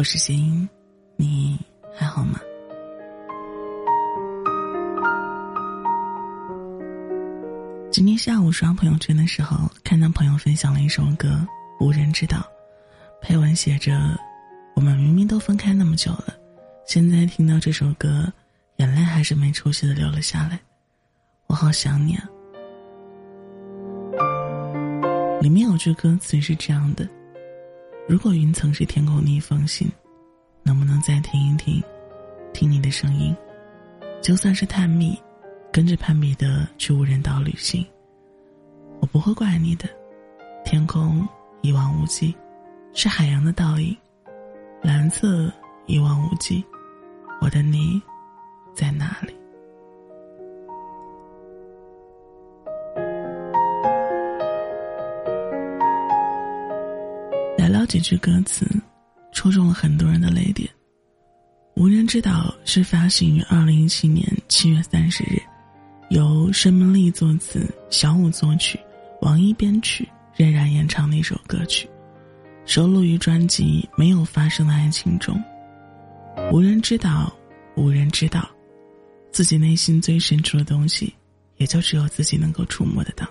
我是谐音，你还好吗？今天下午刷朋友圈的时候，看到朋友分享了一首歌《无人知道》，配文写着：“我们明明都分开那么久了，现在听到这首歌，眼泪还是没出息的流了下来。我好想你啊！”里面有句歌词是这样的：“如果云层是天空的一封信，能不能再听一听，听你的声音？就算是探秘，跟着攀比的去无人岛旅行，我不会怪你的。天空一望无际，是海洋的倒影，蓝色一望无际，我的你在哪里？”聊几句歌词，戳中了很多人的泪点。无人知道是发行于二零一七年七月三十日，由申梦丽作词，小五作曲，王一编曲，任然演唱的一首歌曲，收录于专辑《没有发生的爱情》中。无人知道，无人知道，自己内心最深处的东西，也就只有自己能够触摸得到。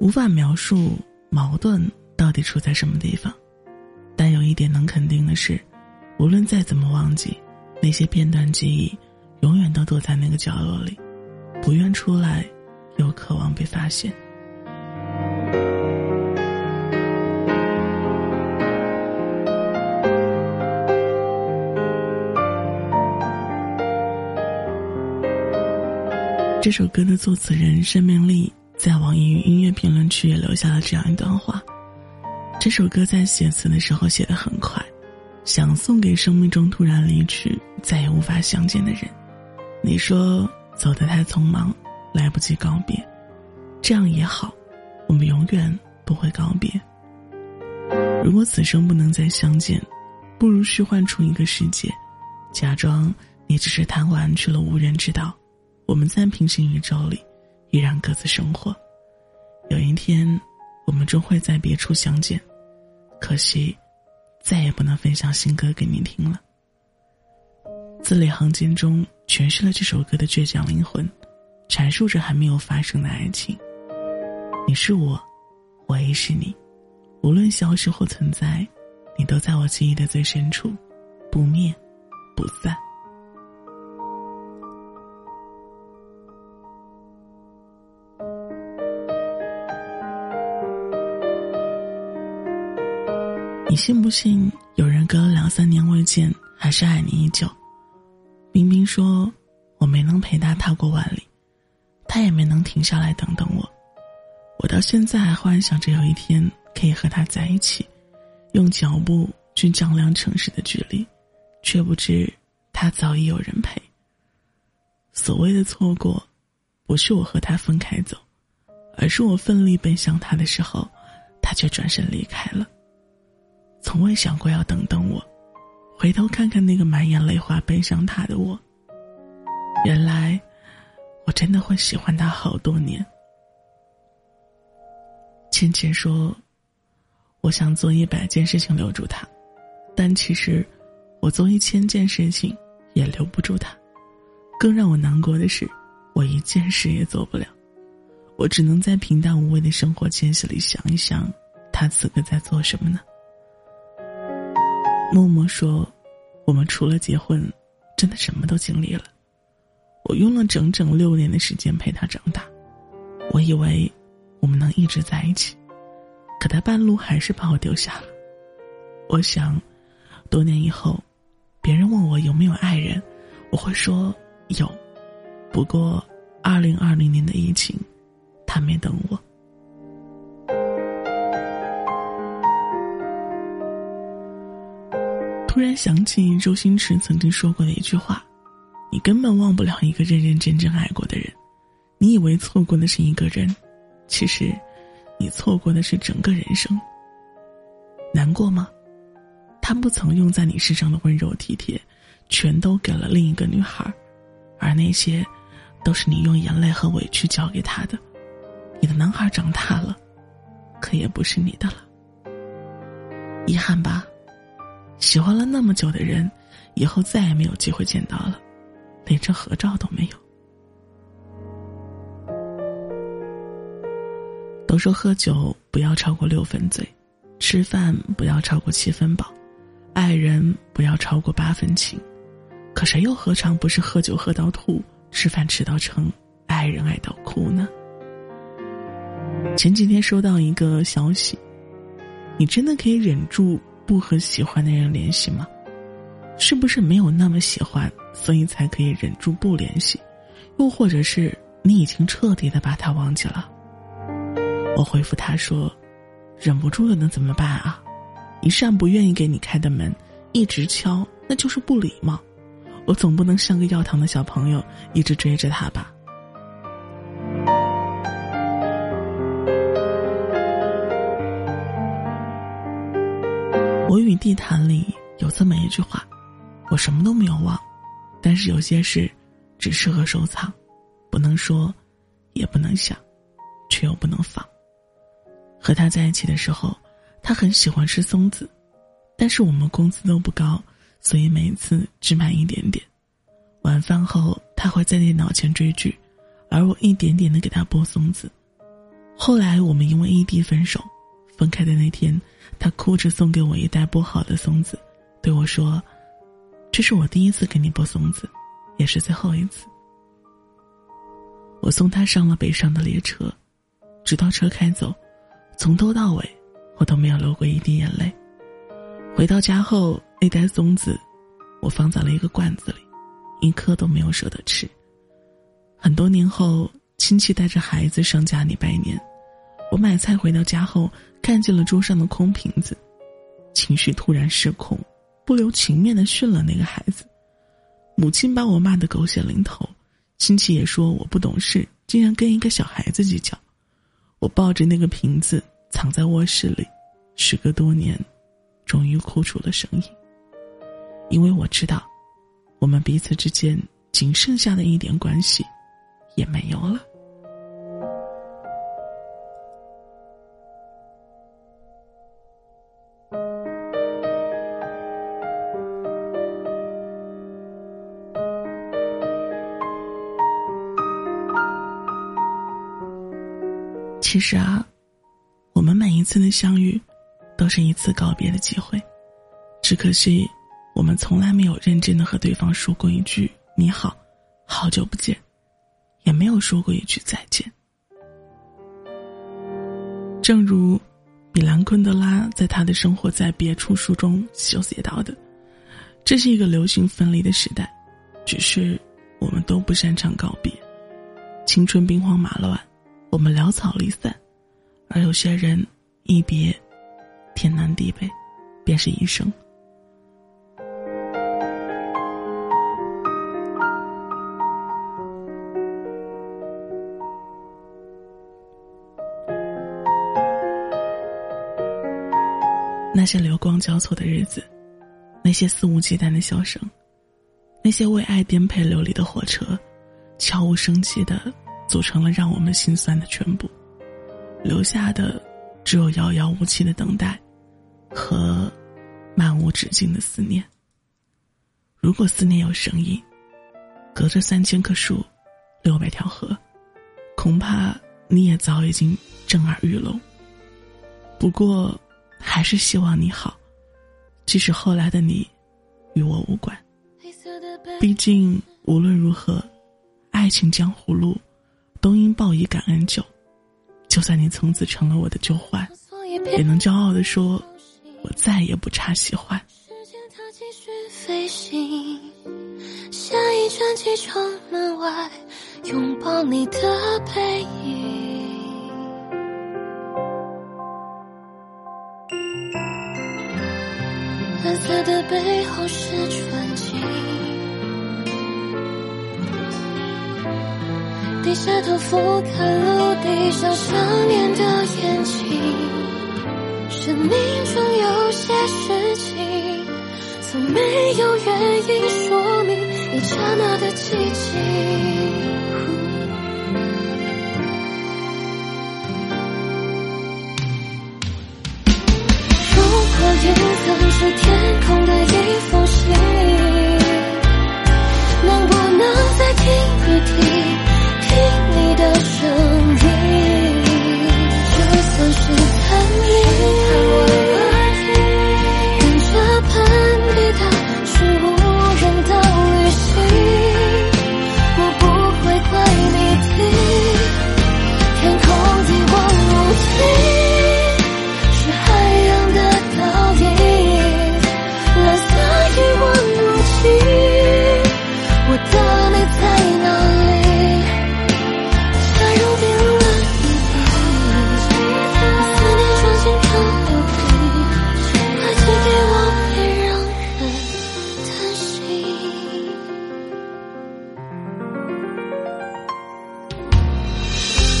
无法描述矛盾。到底处在什么地方？但有一点能肯定的是，无论再怎么忘记，那些片段记忆，永远都躲在那个角落里，不愿出来，又渴望被发现。这首歌的作词人申明丽在网易云音乐评论区也留下了这样一段话。这首歌在写词的时候写得很快，想送给生命中突然离去、再也无法相见的人。你说走得太匆忙，来不及告别，这样也好，我们永远不会告别。如果此生不能再相见，不如虚幻出一个世界，假装你只是贪玩去了无人知道，我们在平行宇宙里依然各自生活。有一天，我们终会在别处相见。可惜，再也不能分享新歌给你听了。字里行间中诠释了这首歌的倔强灵魂，阐述着还没有发生的爱情。你是我，我亦是你，无论消失或存在，你都在我记忆的最深处，不灭，不散。你信不信有人隔了两三年未见，还是爱你依旧？冰冰说：“我没能陪他踏过万里，他也没能停下来等等我。我到现在还幻想着有一天可以和他在一起，用脚步去丈量城市的距离，却不知他早已有人陪。所谓的错过，不是我和他分开走，而是我奋力奔向他的时候，他却转身离开了。”从未想过要等等我，回头看看那个满眼泪花奔向他的我。原来，我真的会喜欢他好多年。倩倩说：“我想做一百件事情留住他，但其实，我做一千件事情也留不住他。更让我难过的是，我一件事也做不了。我只能在平淡无味的生活间隙里想一想，他此刻在做什么呢？”默默说：“我们除了结婚，真的什么都经历了。我用了整整六年的时间陪他长大，我以为我们能一直在一起，可他半路还是把我丢下了。我想，多年以后，别人问我有没有爱人，我会说有。不过，二零二零年的疫情，他没等我。”想起周星驰曾经说过的一句话：“你根本忘不了一个认认真真爱过的人，你以为错过的是一个人，其实，你错过的是整个人生。难过吗？他不曾用在你身上的温柔体贴，全都给了另一个女孩，而那些，都是你用眼泪和委屈交给他的，你的男孩长大了，可也不是你的了。遗憾吧，喜欢了那么久的人，以后再也没有机会见到了，连张合照都没有。都说喝酒不要超过六分醉，吃饭不要超过七分饱，爱人不要超过八分情。可谁又何尝不是喝酒喝到吐，吃饭吃到撑，爱人爱到哭呢？前几天收到一个消息，你真的可以忍住不和喜欢的人联系吗？是不是没有那么喜欢，所以才可以忍住不联系？又或者是你已经彻底的把他忘记了？我回复他说：“忍不住了能怎么办啊？一扇不愿意给你开的门，一直敲，那就是不礼貌。我总不能像个要糖的小朋友，一直追着他吧。”地坛里有这么一句话：“我什么都没有忘，但是有些事只适合收藏，不能说，也不能想，却又不能放。”和他在一起的时候，他很喜欢吃松子，但是我们工资都不高，所以每次只买一点点。晚饭后，他会在电脑前追剧，而我一点点的给他剥松子。后来我们因为异地分手，分开的那天，他哭着送给我一袋剥好的松子，对我说：“这是我第一次给你剥松子，也是最后一次。”我送他上了北上的列车，直到车开走。从头到尾，我都没有流过一滴眼泪。回到家后，那袋松子，我放在了一个罐子里，一颗都没有舍得吃。很多年后，亲戚带着孩子上家里拜年，我买菜回到家后，看见了桌上的空瓶子，情绪突然失控，不留情面的训了那个孩子。母亲把我骂得狗血淋头，亲戚也说我不懂事，竟然跟一个小孩子计较。我抱着那个瓶子藏在卧室里，时隔多年，终于哭出了声音。因为我知道，我们彼此之间仅剩下的一点关系，也没有了。其实啊，我们每一次的相遇，都是一次告别的机会。只可惜，我们从来没有认真的和对方说过一句“你好，好久不见”，也没有说过一句再见。正如米兰昆德拉在他的生活在别处书中所写到的：“这是一个流行分离的时代，只是我们都不擅长告别，青春兵荒马乱。”我们潦草离散，而有些人一别，天南地北，便是一生。那些流光交错的日子，那些肆无忌惮的笑声，那些为爱颠沛流离的火车，悄无声息的。组成了让我们心酸的全部，留下的只有遥遥无期的等待，和漫无止境的思念。如果思念有声音，隔着三千棵树，六百条河，恐怕你也早已经震耳欲聋。不过，还是希望你好，即使后来的你与我无关。毕竟无论如何，爱情江湖路。都应报以感恩酒，就算你从此成了我的旧患，也能骄傲地说，我再也不差喜欢。下一站机场门外，拥抱你的背影。蓝色的背后是低下头俯瞰陆地上想念的眼睛生命中有些事情从没有原因说明一刹那的寂静如果云层是天空的一封信？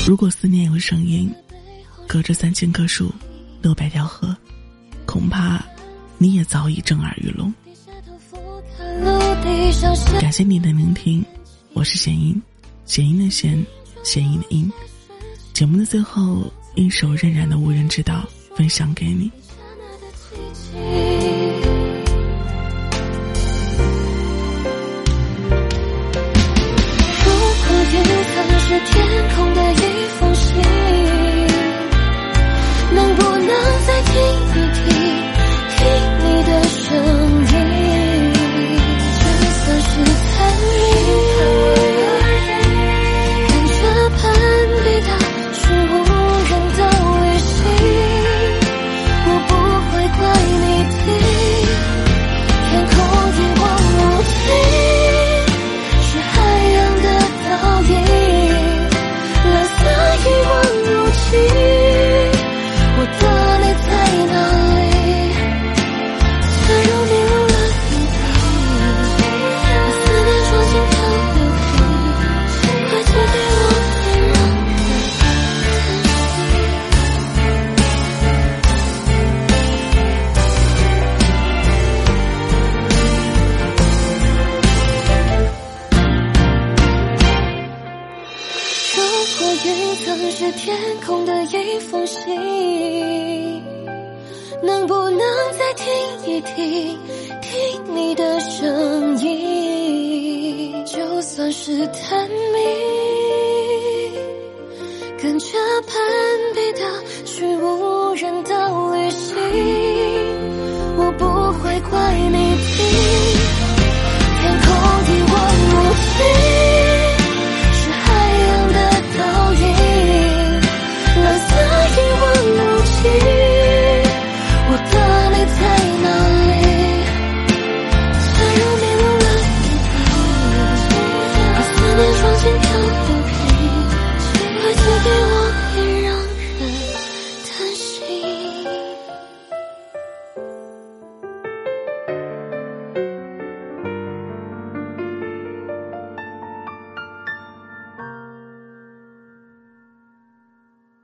如果思念有声音隔着三千棵树六百条河恐怕你也早已震耳欲聋。感谢你的聆听我是弦音弦音的弦弦音的音。节目的最后一首任然的无人知道分享给你。天空的一封信。算是探秘，跟着攀比的